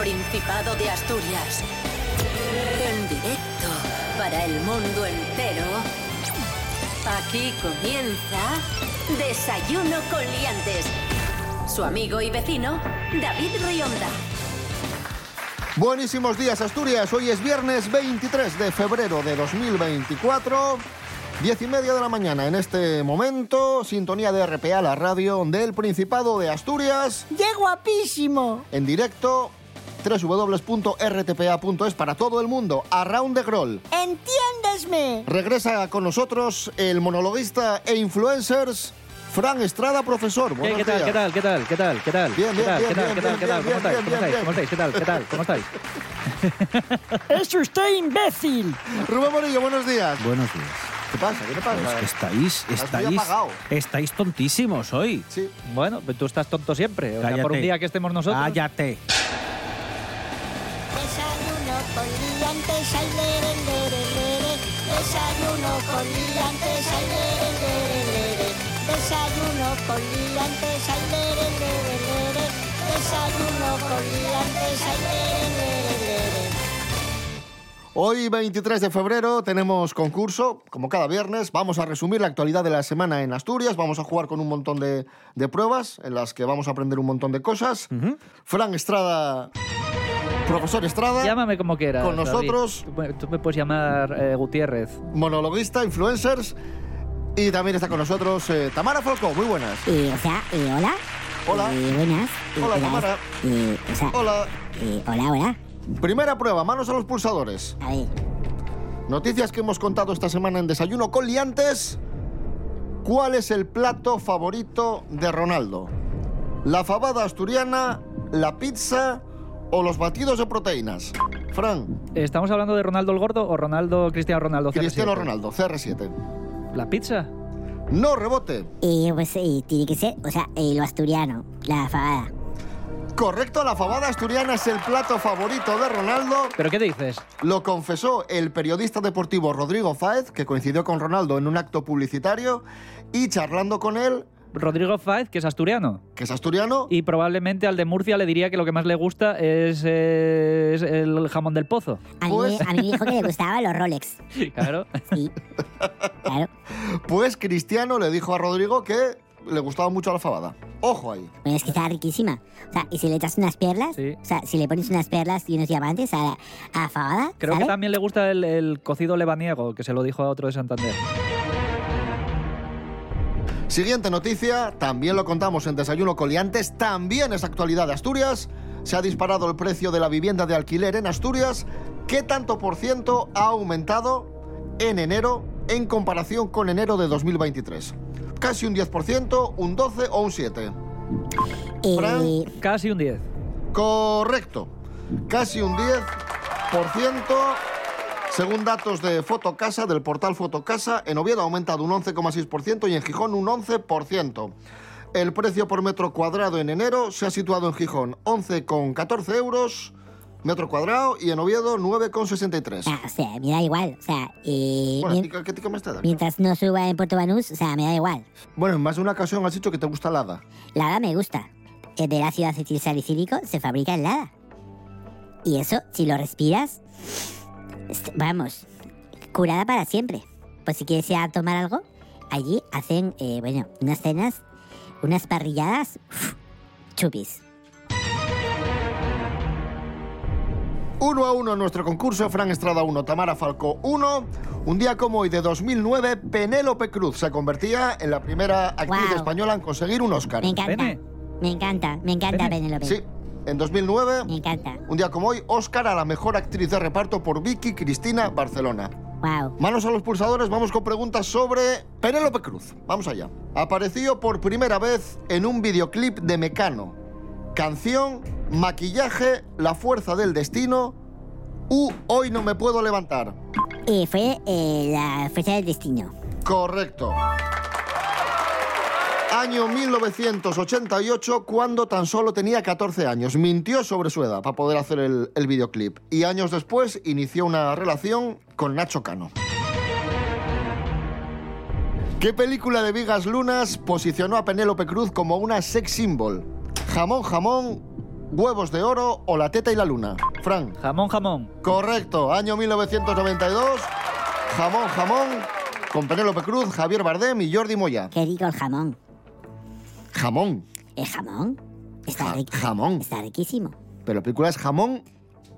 Principado de Asturias. En directo para el mundo entero. Aquí comienza Desayuno con Liantes. Su amigo y vecino, David Rionda. Buenísimos días Asturias, hoy es viernes 23 de febrero de 2024, 10 y media de la mañana en este momento, sintonía de RPA, la radio del Principado de Asturias, ¡Qué guapísimo! en directo www.rtpa.es para todo el mundo, Around the Groll. ¡Entiéndesme! Regresa con nosotros el monologuista e influencers Fran Estrada, profesor. ¿Qué, Buenos qué tal, días. qué tal, qué tal, qué tal, qué tal? Bien, ¿Qué tal, qué tal, qué tal, qué tal? ¿Cómo estáis? ¿Cómo estáis? bien, ¿Cómo estáis? ¿Qué tal? ¿Qué tal? ¿Cómo estáis? ¡Es usted imbécil! Rubén Morillo, buenos días. Buenos días. ¿Qué pasa? ¿Qué te pasa? Es que estáis, estáis, estáis tontísimos hoy. Sí. Bueno, pues tú estás tonto siempre. O sea, por un día que estemos nosotros. Cállate. Desayuno con liantes, ay, lere, lere, lere. Desayuno con liantes, ay, lere, lere, lere. Desayuno con liantes, ay, lere, lere, lere. Hoy, 23 de febrero, tenemos concurso, como cada viernes. Vamos a resumir la actualidad de la semana en Asturias. Vamos a jugar con un montón de, de pruebas en las que vamos a aprender un montón de cosas. Fran Estrada, profesor Estrada, Llámame como quieras. Con David. nosotros- Tú, me puedes llamar eh, Gutiérrez. monologuista, influencers. Y también está con nosotros eh, Tamara Falcó. Muy buenas. O sea, hola. Hola. Eh, buenas. Hola. Tamara. O sea, Hola. hola, hola. Primera prueba, manos a los pulsadores. A ver, Noticias que hemos contado esta semana en Desayuno con Liantes. ¿Cuál es el plato favorito de Ronaldo? ¿La fabada asturiana, la pizza o los batidos de proteínas? Fran, ¿Estamos hablando de Ronaldo el Gordo o Ronaldo Cristiano Ronaldo? Cristiano CR7? Ronaldo, CR7. ¿La pizza? No rebote. eh, pues eh, tiene que ser, o sea, eh, lo asturiano, la fabada. Correcto, la fabada asturiana es el plato favorito de Ronaldo. ¿Pero qué dices? Lo confesó el periodista deportivo Rodrigo Fáez, que coincidió con Ronaldo en un acto publicitario, y charlando con él, Rodrigo Fáez, que es asturiano. que es asturiano, Y probablemente al de Murcia le diría que lo que más le gusta es, eh, es el jamón del pozo. A mí, Pues- a mí me dijo que le gustaban los Rolex. Claro. Sí. Claro. pues Cristiano le dijo a Rodrigo que le gustaba mucho la fabada. Ojo ahí. Bueno, es que está riquísima. O sea, y si le echas unas perlas, Sí. o sea, si le pones unas perlas y unos diamantes a la, a la fabada, Creo que también le gusta el, el cocido lebaniego, que se lo dijo a otro de Santander. Siguiente noticia, también lo contamos en Desayuno Coliantes, también es actualidad de Asturias. Se ha disparado el precio de la vivienda de alquiler en Asturias. ¿Qué tanto por ciento ha aumentado en enero en comparación con enero de 2023? Casi un 10%, un 12 o un 7. Eh, Fran. Casi un 10. Correcto. Casi un 10%. Según datos de Fotocasa, del portal Fotocasa, en Oviedo ha aumentado un 11,6% y en Gijón un 11%. El precio por metro cuadrado en enero se ha situado en Gijón 11,14 euros metro cuadrado y en Oviedo 9,63. ah, o sea, me da igual. O sea, eh, Bueno, mien- ¿y qué, qué te comes te da? mientras no suba en Puerto Banús, o sea, me da igual. Bueno, en más de una ocasión has dicho que te gusta la hada. La hada me gusta. El ácido acetilsalicílico se fabrica en la hada. Y eso, si lo respiras, vamos, curada para siempre. Pues si quieres ir a tomar algo, allí hacen, eh, bueno, unas cenas, unas parrilladas, uf, chupis. Uno a uno en nuestro concurso, Fran Estrada 1, Tamara Falcó 1. Un día como hoy de 2009, Penélope Cruz se convertía en la primera actriz española en conseguir un Oscar. Me encanta, Pene. me encanta, me encanta Pene. Penélope. Sí, en 2009, Me encanta. un día como hoy, Oscar a la mejor actriz de reparto por Vicky Cristina Barcelona. Wow. Manos a los pulsadores, vamos con preguntas sobre Penélope Cruz. Vamos allá. Apareció por primera vez en un videoclip de Mecano. Canción, maquillaje, la fuerza del destino u Hoy no me puedo levantar. Eh, fue eh, la fecha del destino. Correcto. Año 1988, cuando tan solo tenía 14 años. Mintió sobre su edad para poder hacer el, el videoclip. Y años después inició una relación con Nacho Cano. ¿Qué película de Vigas Lunas posicionó a Penélope Cruz como una sex symbol? Jamón, jamón, huevos de oro o la teta y la luna. Fran. Jamón, jamón. Correcto, año 1992. Jamón, jamón. Con Penélope Cruz, Javier Bardem y Jordi Moya. Qué rico el jamón. Jamón. ¿El jamón? Está, Ja- rico. jamón. Está riquísimo. Pero la película es jamón,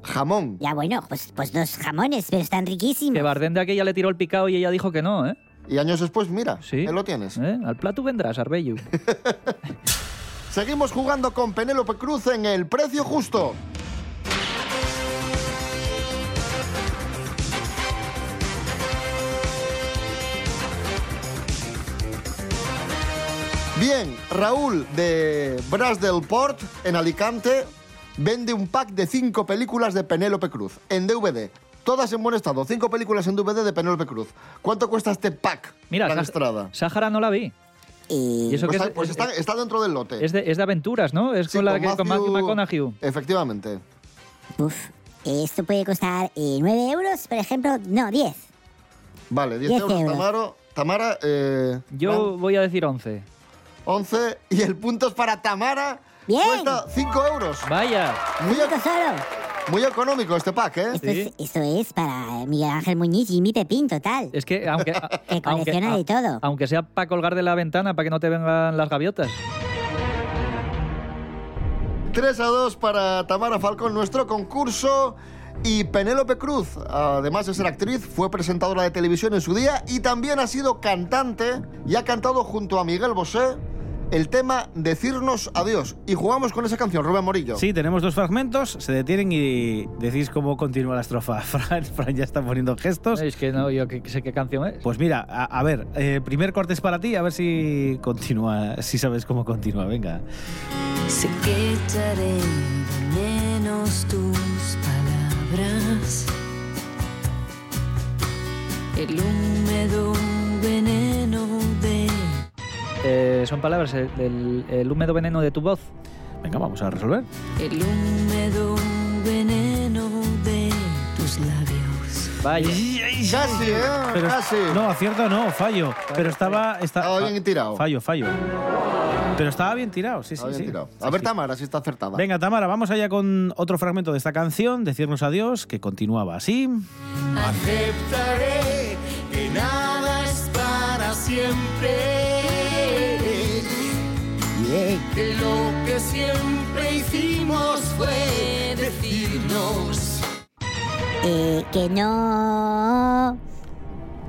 jamón. Ya bueno, pues, pues dos jamones, pero están riquísimos. Que Bardem de aquella le tiró el picado y ella dijo que no, ¿eh? Y años después, mira, Sí. ahí lo tienes. ¿Eh? Al plato vendrás, Arbellu. Seguimos jugando con Penélope Cruz en el precio justo. Bien, Raúl de Bras del Port, en Alicante, vende un pack de cinco películas de Penélope Cruz en DVD. Todas en buen estado, cinco películas en DVD de Penélope Cruz. ¿Cuánto cuesta este pack? Mira, Sá- Estrada. Sáhara no la vi. Y ¿Y eso Pues, qué está, es? pues es- está- está dentro del lote. Es de, es de aventuras, ¿no? Es Sí, con, la, que- con Matthew McConaughey. Efectivamente. Uf, esto puede costar eh, 9 euros, por ejemplo. No, 10. Vale, 10 10 euros, euros. Tamaro. Tamara, eh, Yo voy a decir 11. 11 y el punto es para Tamara. Bien. Cuesta 5 euros. Vaya. Muy, muy económico este pack, ¿eh? Esto, Sí. es, esto es para Miguel Ángel Muñiz y mi Pepín, total. Es que aunque, Que aunque, colecciona de todo. aunque sea para colgar de la ventana para que no te vengan las gaviotas. 3 a 2 para Tamara Falcón, nuestro concurso. Y Penélope Cruz, además de ser actriz, fue presentadora de televisión en su día y también ha sido cantante y ha cantado junto a Miguel Bosé el tema Decirnos Adiós. Y jugamos con esa canción, Rubén Morillo. Sí, tenemos dos fragmentos, se detienen y decís cómo continúa la estrofa. Fran, Fran ya está poniendo gestos. Es que no, yo que sé qué canción es. Pues mira, a, a ver, eh, primer corte es para ti, a ver si continúa, si sabes cómo continúa, venga. Sé que echaré de menos tus palabras. El húmedo veneno Eh, son palabras, el, el- el húmedo veneno de tu voz. Venga, vamos a resolver. el húmedo veneno de tus labios. Vaya. Casi, ¿eh? Pero- Casi. No, acierto no, fallo. Pero estaba... Está, Estaba bien tirado. Fallo, fallo. Pero estaba bien tirado, sí, sí, bien sí. tirado. Sí, A ver, sí. Tamara, si está acertada. Venga, Tamara, vamos allá con otro fragmento de esta canción, Decirnos Adiós, que continuaba así. Aceptaré que nada es para siempre. Que lo que siempre hicimos fue decirnos. Eh, que no.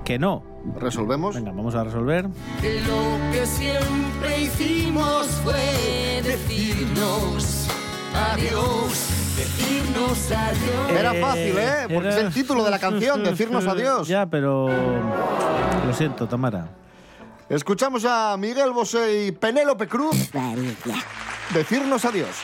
Que no. Resolvemos. Venga, vamos a resolver. Que lo que siempre hicimos fue decirnos adiós. Decirnos adiós. Era fácil, ¿eh? Porque es el título de la canción, Decirnos Adiós. Ya, pero... Lo siento, Tamara. Escuchamos a Miguel Bosé y Penélope Cruz decirnos adiós.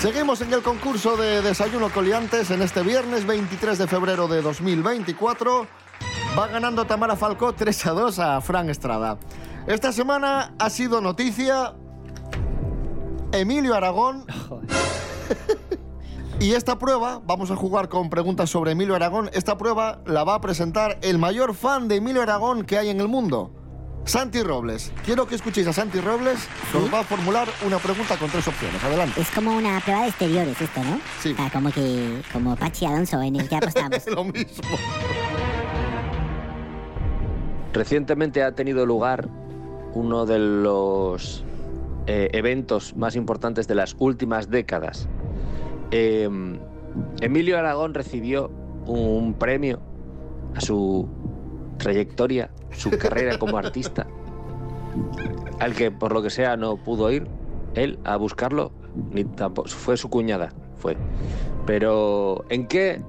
Seguimos en el concurso de Desayuno Coliantes en este viernes 23 de febrero de 2024. Va ganando Tamara Falcó 3 a 2 a Fran Estrada. Esta semana ha sido noticia Emilio Aragón. Y esta prueba, vamos a jugar con preguntas sobre Emilio Aragón. Esta prueba la va a presentar el mayor fan de Emilio Aragón que hay en el mundo. Santi Robles. Quiero que escuchéis a Santi Robles, que os va a formular una pregunta con tres opciones. Adelante. Es como una prueba de exteriores esto, ¿no? Sí. O sea, como que, como Pachi Alonso en el que apostamos. Lo mismo. Recientemente ha tenido lugar uno de los eh, eventos más importantes de las últimas décadas. Eh, Emilio Aragón recibió un premio a su trayectoria, su carrera como artista, al que por lo que sea no pudo ir él a buscarlo, ni tampoco fue su cuñada, fue. Pero ¿en qué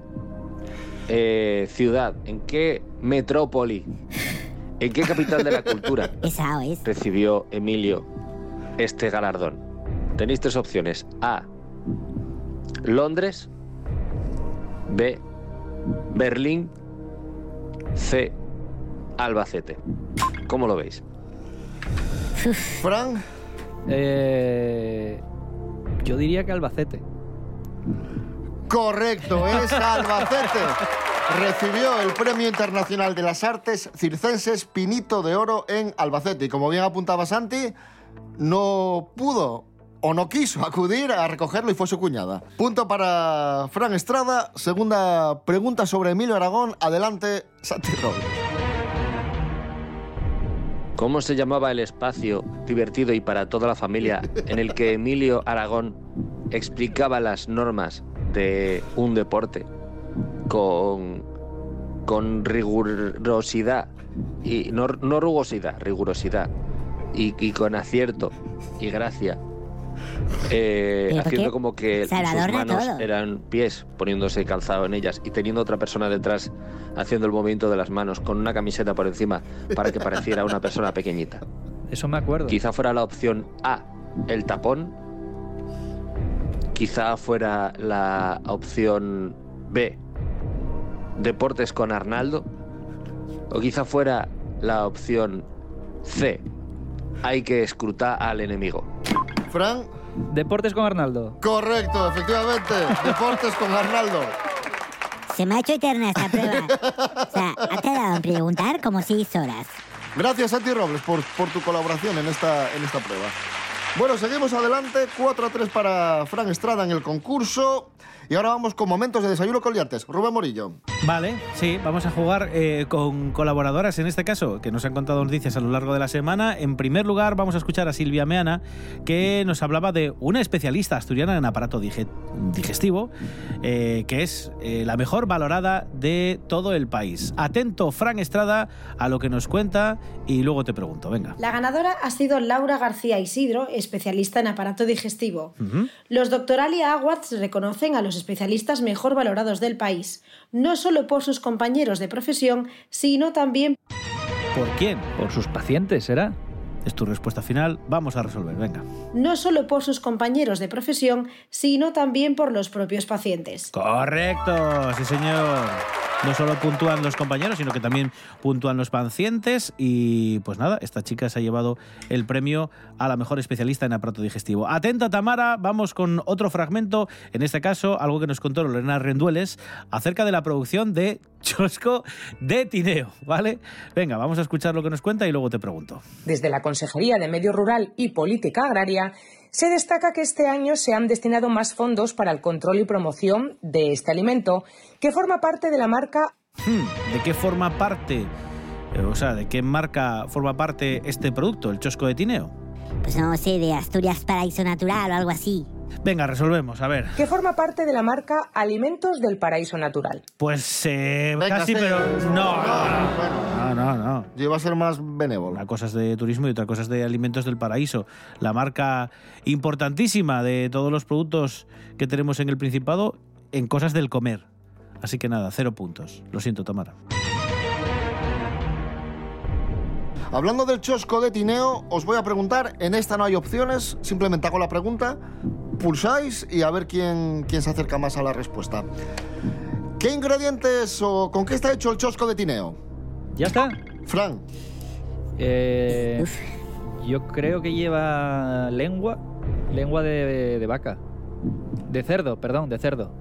eh, ciudad, en qué metrópoli, en qué capital de la cultura recibió Emilio este galardón? Tenéis tres opciones. A. Londres. B. Berlín. C. Albacete. ¿Cómo lo veis? Fran, Eh, yo diría que Albacete. correcto, es Albacete. Recibió el Premio Internacional de las Artes Circenses Pinito de Oro en Albacete. Y como bien apuntaba Santi, no pudo o no quiso acudir a recogerlo y fue su cuñada. Punto para Fran Estrada. Segunda pregunta sobre Emilio Aragón. Adelante, Santi Robles. ¿Cómo se llamaba el espacio divertido y para toda la familia en el que Emilio Aragón explicaba las normas de un deporte con, con rigurosidad y no, no rugosidad, rigurosidad y, y con acierto y gracia? Eh, ¿Pero por haciendo qué? como que sus manos todo. eran pies, poniéndose calzado en ellas y teniendo otra persona detrás haciendo el movimiento de las manos con una camiseta por encima para que pareciera una persona pequeñita. Eso me acuerdo. Quizá fuera la opción A, el tapón. Quizá fuera la opción B, deportes con Arnaldo. O quizá fuera la opción C, hay que escrutar al enemigo. Fran, Deportes con Arnaldo. correcto, efectivamente. Deportes con Arnaldo. Se me ha hecho eterna esta prueba. O sea, ha tardado en preguntar como seis horas. Gracias, Santi Robles, por, por tu colaboración en esta, en esta prueba. Bueno, seguimos adelante. 4 a 3 para Fran Estrada en el concurso. Y ahora vamos con momentos de desayuno coliantes. Rubén Morillo. Vale, sí, vamos a jugar eh, con colaboradoras en este caso, que nos han contado noticias a lo largo de la semana. En primer lugar, vamos a escuchar a Silvia Meana, que nos hablaba de una especialista asturiana en aparato dige- digestivo, eh, que es eh, la mejor valorada de todo el país. Atento, Fran Estrada, a lo que nos cuenta y luego te pregunto, venga. La ganadora ha sido Laura García Isidro, especialista en aparato digestivo. Los Doctoralia Awards reconocen a los especialistas mejor valorados del país, no solo por sus compañeros de profesión, sino también ¿Por quién? Por sus pacientes, ¿será? Es tu respuesta final, vamos a resolver, venga. no solo por sus compañeros de profesión, sino también por los propios pacientes. Correcto, sí señor. No solo puntúan los compañeros, sino que también puntúan los pacientes. Y pues nada, esta chica se ha llevado el premio a la mejor especialista en aparato digestivo. Atenta, Tamara, vamos con otro fragmento. En este caso, algo que nos contó Lorena Rendueles acerca de la producción de Chosco de Tineo, ¿vale? Venga, vamos a escuchar lo que nos cuenta y luego te pregunto. Desde la Consejería de Medio Rural y Política Agraria se destaca que este año se han destinado más fondos para el control y promoción de este alimento, que forma parte de la marca Hmm, ¿De qué forma parte, eh, o sea, de qué marca forma parte este producto, el Chosco de Tineo? Pues no sé, de Asturias Paraíso Natural o algo así. Venga, resolvemos, a ver. que forma parte de la marca Alimentos del Paraíso Natural. Pues eh, Venga, casi, sí. pero no. Bueno, No, no, no. yo iba a ser más benévolo. Una cosa es de turismo y otra cosa es de alimentos del paraíso. La marca importantísima de todos los productos que tenemos en el Principado en cosas del comer. Así que nada, cero puntos. Lo siento, Tamara. Hablando del chosco de Tineo, os voy a preguntar, en esta no hay opciones, simplemente hago la pregunta, pulsáis y a ver quién, quién se acerca más a la respuesta. ¿Qué ingredientes o con qué está hecho el chosco de Tineo? ¿Ya está? Fran, Eh, yo creo que lleva lengua, lengua de, de vaca. De cerdo, perdón, de cerdo.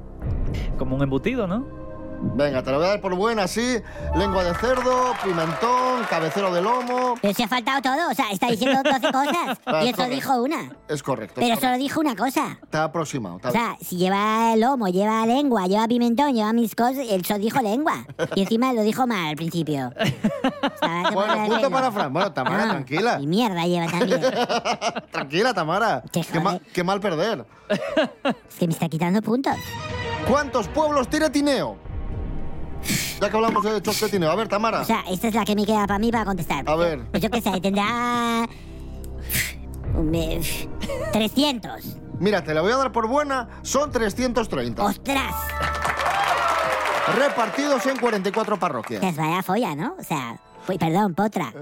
Como un embutido, ¿no? Venga, te lo voy a dar por buena, sí. Lengua de cerdo, pimentón, cabecero de lomo. Pero se ha faltado todo, o sea, está diciendo 12 cosas Ah, y solo correcto. dijo una. Es correcto. Pero es solo correcto. dijo una cosa. Te ha aproximado. te ha- O sea, si lleva lomo, lleva lengua, lleva pimentón, lleva mis cosas, él solo dijo lengua. Y encima lo dijo mal al principio. Te Bueno, punto verlo. para Fran. Bueno, Tamara, Ah, tranquila. Y mierda lleva también. Tranquila, Tamara. Qué, ma- jode. qué mal perder. Es que me está quitando puntos. ¿Cuántos pueblos tiene Tineo? Ya que hablamos de Tineo. A ver, Tamara. O sea, esta es la que me queda para mí para contestar. A ver. Pues yo qué sé, tendrá... un, eh, 300. Mira, te la voy a dar por buena. Son 330. ¡Ostras! Repartidos en 44 parroquias. Pues vaya folla, ¿no? O sea, uy, perdón, potra.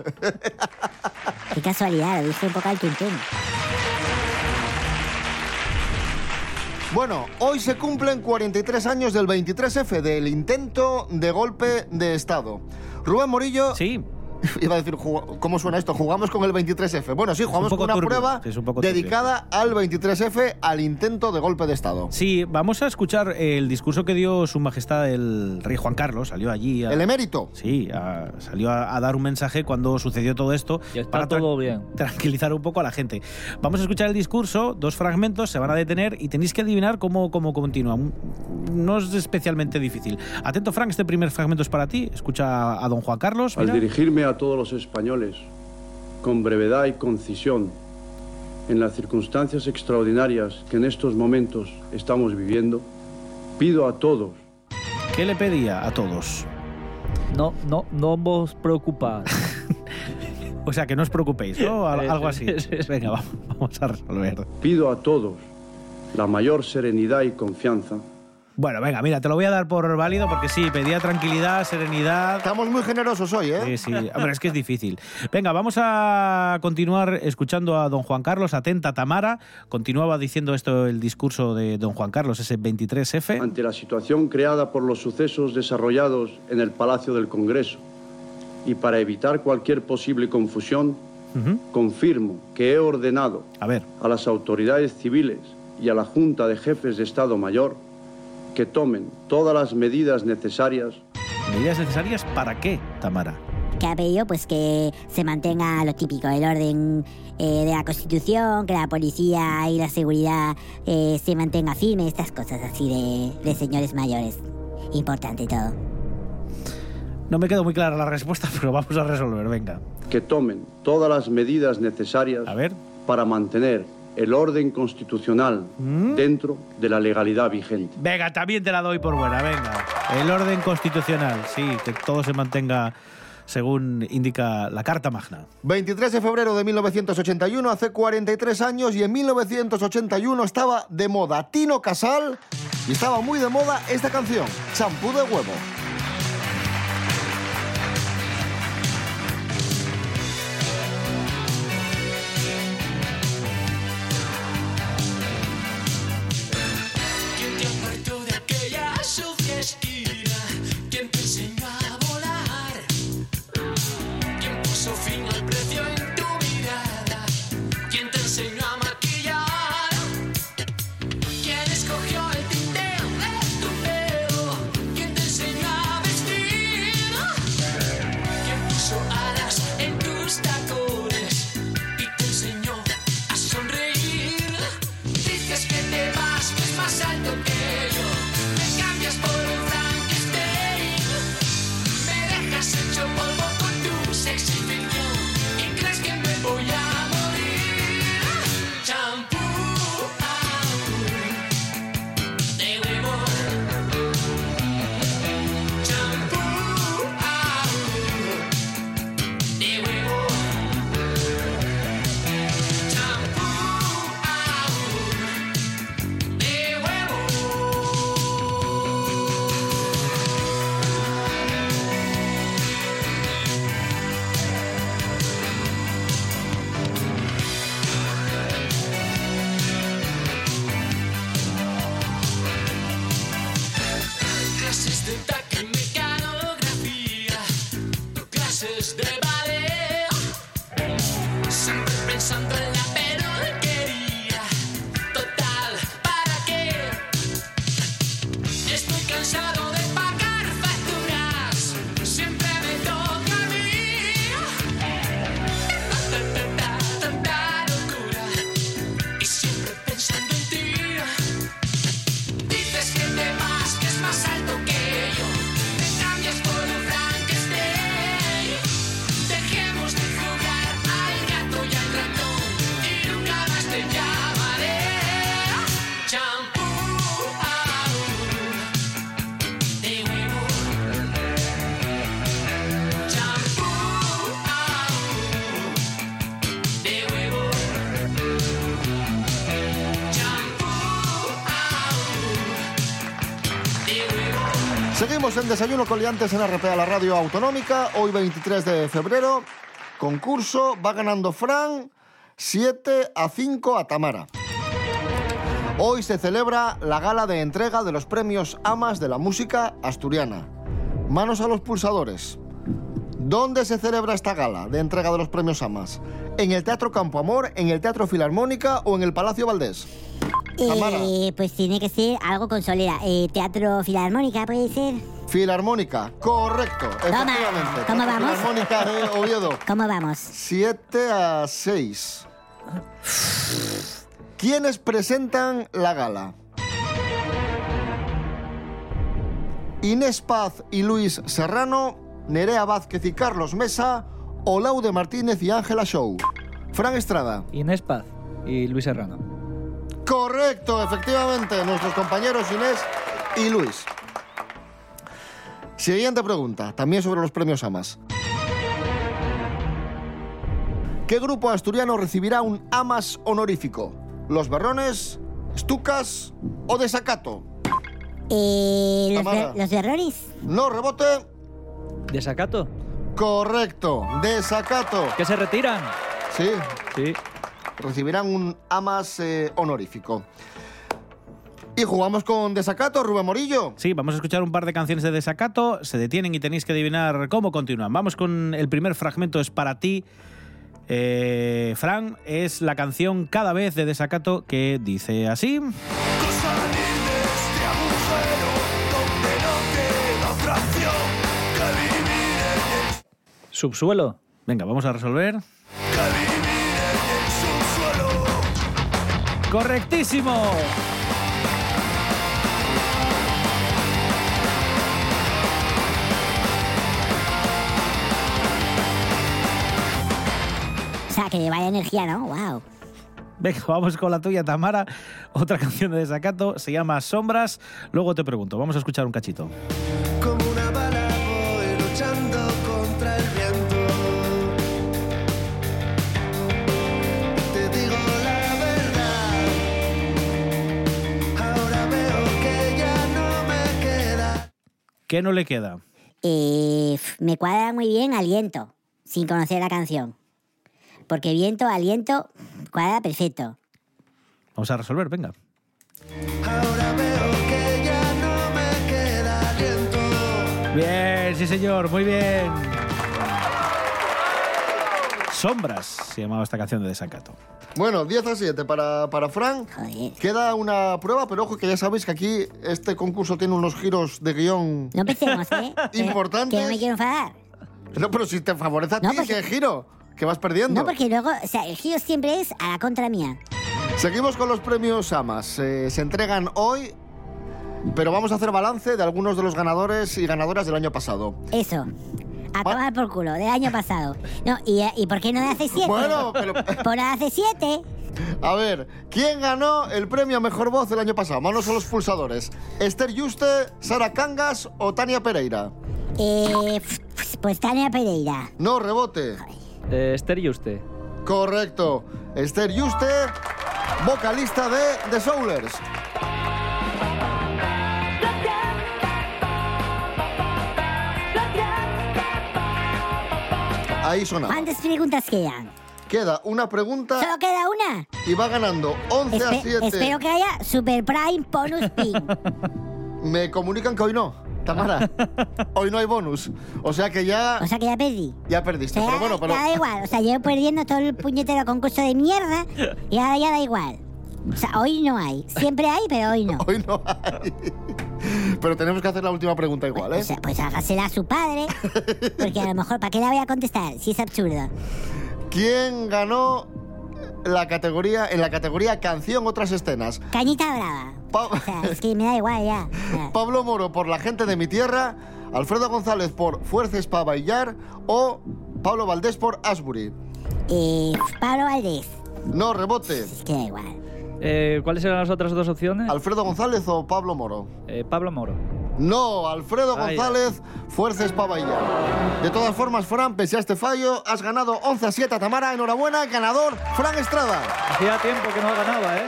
Qué casualidad, lo dije un poco al tuntún. Bueno, hoy se cumplen 43 años del 23F, del intento de golpe de Estado. Rubén Morillo. Sí. Iba a decir, "Jug- ¿cómo suena esto? Jugamos con el 23F. Bueno, sí, jugamos poco con una turbio, prueba sí, es un poco turbio. dedicada al 23F, al intento de golpe de Estado. Sí, vamos a escuchar el discurso que dio Su Majestad el Rey Juan Carlos. Salió allí. a- El emérito. Sí, a- salió a, a dar un mensaje cuando sucedió todo esto. Ya está tra- todo bien. tranquilizar un poco a la gente. Vamos a escuchar el discurso, dos fragmentos, se van a detener y tenéis que adivinar cómo, cómo continúa. Un- No es especialmente difícil. Atento, Frank, este primer fragmento es para ti. Escucha a don Juan Carlos. Al mira. dirigirme a todos los españoles, con brevedad y concisión, en las circunstancias extraordinarias que en estos momentos estamos viviendo, pido a todos ¿Qué le pedía a todos? No, no, no vos preocupad. O sea, que no os preocupéis, ¿no? Algo sí, así. sí, sí. Venga, vamos a resolver. Pido a todos la mayor serenidad y confianza Bueno, venga, mira, te lo voy a dar por válido porque sí, pedía tranquilidad, serenidad. Estamos muy generosos hoy, ¿eh? Sí, sí. Hombre, es que es difícil. Venga, vamos a continuar escuchando a don Juan Carlos. Atenta, Tamara. Continuaba diciendo esto el discurso de don Juan Carlos, ese 23F. ante la situación creada por los sucesos desarrollados en el Palacio del Congreso y para evitar cualquier posible confusión, confirmo que he ordenado A ver, a las autoridades civiles y a la Junta de Jefes de Estado Mayor que tomen todas las medidas necesarias ¿medidas necesarias para qué, Tamara? Que ha pedido pues que se mantenga lo típico, el orden eh, de la Constitución, que la policía y la seguridad eh, se mantenga firme, estas cosas así de, de señores mayores. Importante todo. No me quedó muy clara la respuesta, pero vamos a resolver, venga. que tomen todas las medidas necesarias A ver. para mantener el orden constitucional ¿Mm? dentro de la legalidad vigente. Venga, también te la doy por buena, venga. El orden constitucional, sí, que todo se mantenga según indica la Carta Magna. 23 de febrero de 1981, hace 43 años, y en 1981 estaba de moda Tino Casal y estaba muy de moda esta canción, Champú de huevo. Desayuno con Liantes en RPA, la radio autonómica. Hoy 23 de febrero. Concurso. Va ganando Fran 7 a 5 a Tamara. Hoy se celebra la gala de entrega de los premios Amas de la Música Asturiana. Manos a los pulsadores. ¿Dónde se celebra esta gala de entrega de los premios Amas? ¿En el Teatro Campo Amor, en el Teatro Filarmónica o en el Palacio Valdés? Tamara. Eh, pues tiene que ser algo con solera. Eh, teatro Filarmónica, puede ser. Filarmónica, correcto, Toma, efectivamente. ¿cómo Teatro vamos? Filarmónica de Oviedo. ¿Cómo vamos? 7 a 6. ¿Quiénes presentan la gala? Inés Paz y Luis Serrano, Nerea Vázquez y Carlos Mesa, o Laude Martínez y Ángela Show. Fran Estrada. Inés Paz y Luis Serrano. Correcto, efectivamente, nuestros compañeros Inés y Luis. Siguiente pregunta, también sobre los premios AMAS. ¿Qué grupo asturiano recibirá un AMAS honorífico? ¿Los Berrones, Stucas o Desacato? Eh, los, los errores. No, rebote. ¿Desacato? Correcto, Desacato. ¿Que se retiran? Sí, Sí. Recibirán un AMAS eh, honorífico. Y jugamos con Desacato, Rubén Morillo. Sí, vamos a escuchar un par de canciones de desacato. Se detienen y tenéis que adivinar cómo continúan. Vamos con el primer fragmento, es para ti. Eh, Fran, es la canción Cada vez de desacato que dice así. Subsuelo. Venga, vamos a resolver. ¡Correctísimo! O sea, que vaya energía, ¿no? Wow. Venga, vamos con la tuya, Tamara. Otra canción de desacato se llama Sombras. Luego te pregunto, vamos a escuchar un cachito. ¿Qué no le queda? Eh, me cuadra muy bien aliento, sin conocer la canción. Porque viento, aliento, cuadra perfecto. Vamos a resolver, venga. Ahora veo que ya no me queda aliento. Bien, sí señor, muy bien. Sombras se llamaba esta canción de desacato. Bueno, 10 a 7 para, para Fran. Joder. Queda una prueba, pero ojo que ya sabéis que aquí este concurso tiene unos giros de guion. No empecemos, ¿eh? Importantes. Que no me quiero enfadar. No, pero si te favorece a No, ti, porque- ¿qué giro? Que vas perdiendo. No, porque luego, o sea, el giro siempre es a la contra mía. Seguimos con los premios AMAS. Eh, se entregan hoy, pero vamos a hacer balance de algunos de los ganadores y ganadoras del año pasado. Eso. A tomar por culo, del año pasado. No, ¿y, ¿y por qué no de hace siete? Bueno, pero Por hace siete. a ver, ¿quién ganó el premio a mejor voz del año pasado? Manos a los pulsadores. ¿Esther Yuste, Sara Cangas o Tania Pereira? Eh, pues, Tania Pereira. No, rebote. Eh, Esther y usted. Correcto. Esther Yuste, vocalista de The Soulers. Ahí sonaba. ¿Cuántas preguntas quedan? Queda una pregunta ¿Solo queda una? y va ganando 11 a Espe- 7. espero que haya Super Prime Bonus Pin. Me comunican que hoy no, Tamara. hoy no hay bonus. O sea que ya, O sea que ya perdí. ya O perdiste. sea, Pero bueno, pero ya da igual. O sea, llevo perdiendo todo el puñetero concurso de mierda y ahora ya da igual. O sea, hoy no hay. Siempre hay, pero hoy no. hoy no hay. Pero tenemos que hacer la última pregunta igual, ¿eh? O sea, pues hágasela a su padre. Porque a lo mejor, ¿para qué la voy a contestar? Si es absurdo. ¿Quién ganó la categoría en la categoría canción otras escenas? Cañita brava. Pa- O sea, es que me da igual ya. Pablo Moro por La gente de mi tierra, Alfredo González por Fuerces para bailar o Pablo Valdés por Asbury. eh, Pablo Valdés. No, rebote. Es que da igual. Eh, ¿Cuáles eran las otras dos opciones? Alfredo González o Pablo Moro. Eh, Pablo Moro. No, Alfredo Ay, González, Fuerces para bailar. De todas formas, Fran, pese a este fallo, has ganado 11 a 7 a Tamara. Enhorabuena, ganador, Fran Estrada. Hacía tiempo que no ganaba, ¿eh?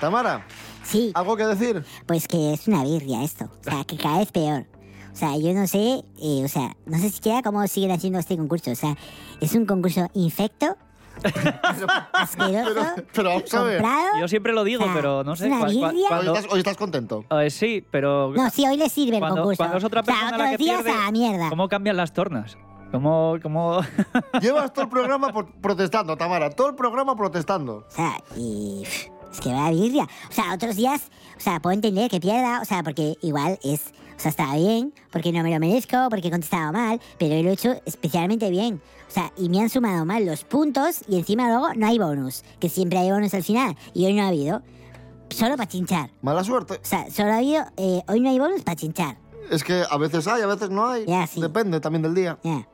Tamara, Sí. ¿Algo que decir? Pues que es una birria esto. O sea, que cada vez peor. O sea, yo no sé, eh, o sea, no sé siquiera cómo siguen haciendo este concurso. O sea, es un concurso infecto, asqueroso, Pero, pero vamos a ver. Yo siempre lo digo, O sea, pero no sé. cua- cua- birria. Hoy cuando- estás, hoy estás contento. Eh, sí, pero. No, sí, hoy le sirve el cuando, concurso. cuando es otra O sea, persona otros la que días pierde. a la mierda. ¿Cómo cambian las tornas? ¿Cómo.? cómo... Llevas todo el programa protestando, Tamara. Todo el programa protestando. O sea, y es que va birria. O sea, otros días, o sea, puedo entender que pierda, o sea, porque igual es, o sea, estaba bien, porque no me lo merezco, porque he contestado mal, pero lo he hecho especialmente bien. O sea, y me han sumado mal los puntos y encima luego no hay bonus, que siempre hay bonus al final, y hoy no ha habido. Solo para chinchar. Mala suerte. O sea, solo ha habido, eh, hoy no hay bonus para chinchar. Es que a veces hay, a veces no hay. Ya, sí. Depende también del día. Ya.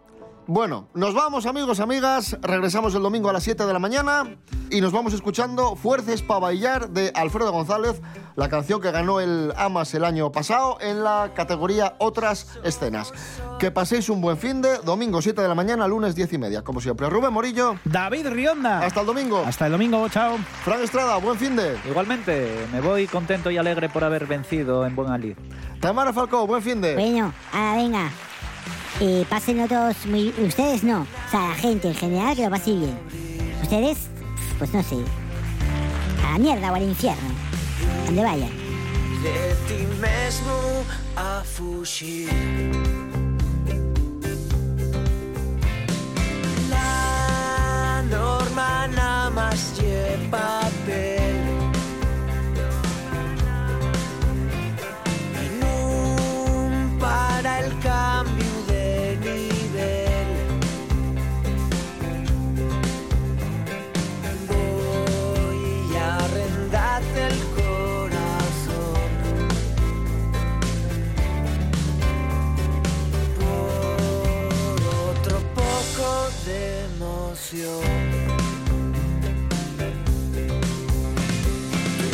Bueno, nos vamos amigos, amigas. Regresamos el domingo a las 7 de la mañana y nos vamos escuchando Fuerces para bailar de Alfredo González, la canción que ganó el AMAS el año pasado en la categoría Otras Escenas. Que paséis un buen fin de domingo 7 de la mañana, lunes 10 y media. Como siempre, Rubén Morillo. David Rionda. Hasta el domingo. Hasta el domingo, chao. Fran Estrada, buen fin de. Igualmente, me voy contento y alegre por haber vencido en buen alid. Tamara Falcó, buen fin de. Bueno, ahora venga. Eh, pásenlo todos muy... Ustedes no. O sea, la gente en general que lo pase bien. Ustedes, pues no sé. A la mierda o al infierno. Donde vayan. de ti mesmo a fugir. La norma nada más lleva papel. silencio.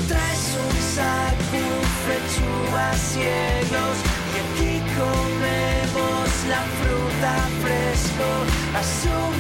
Traes un saco a cielos y aquí comemos la fruta fresco azul.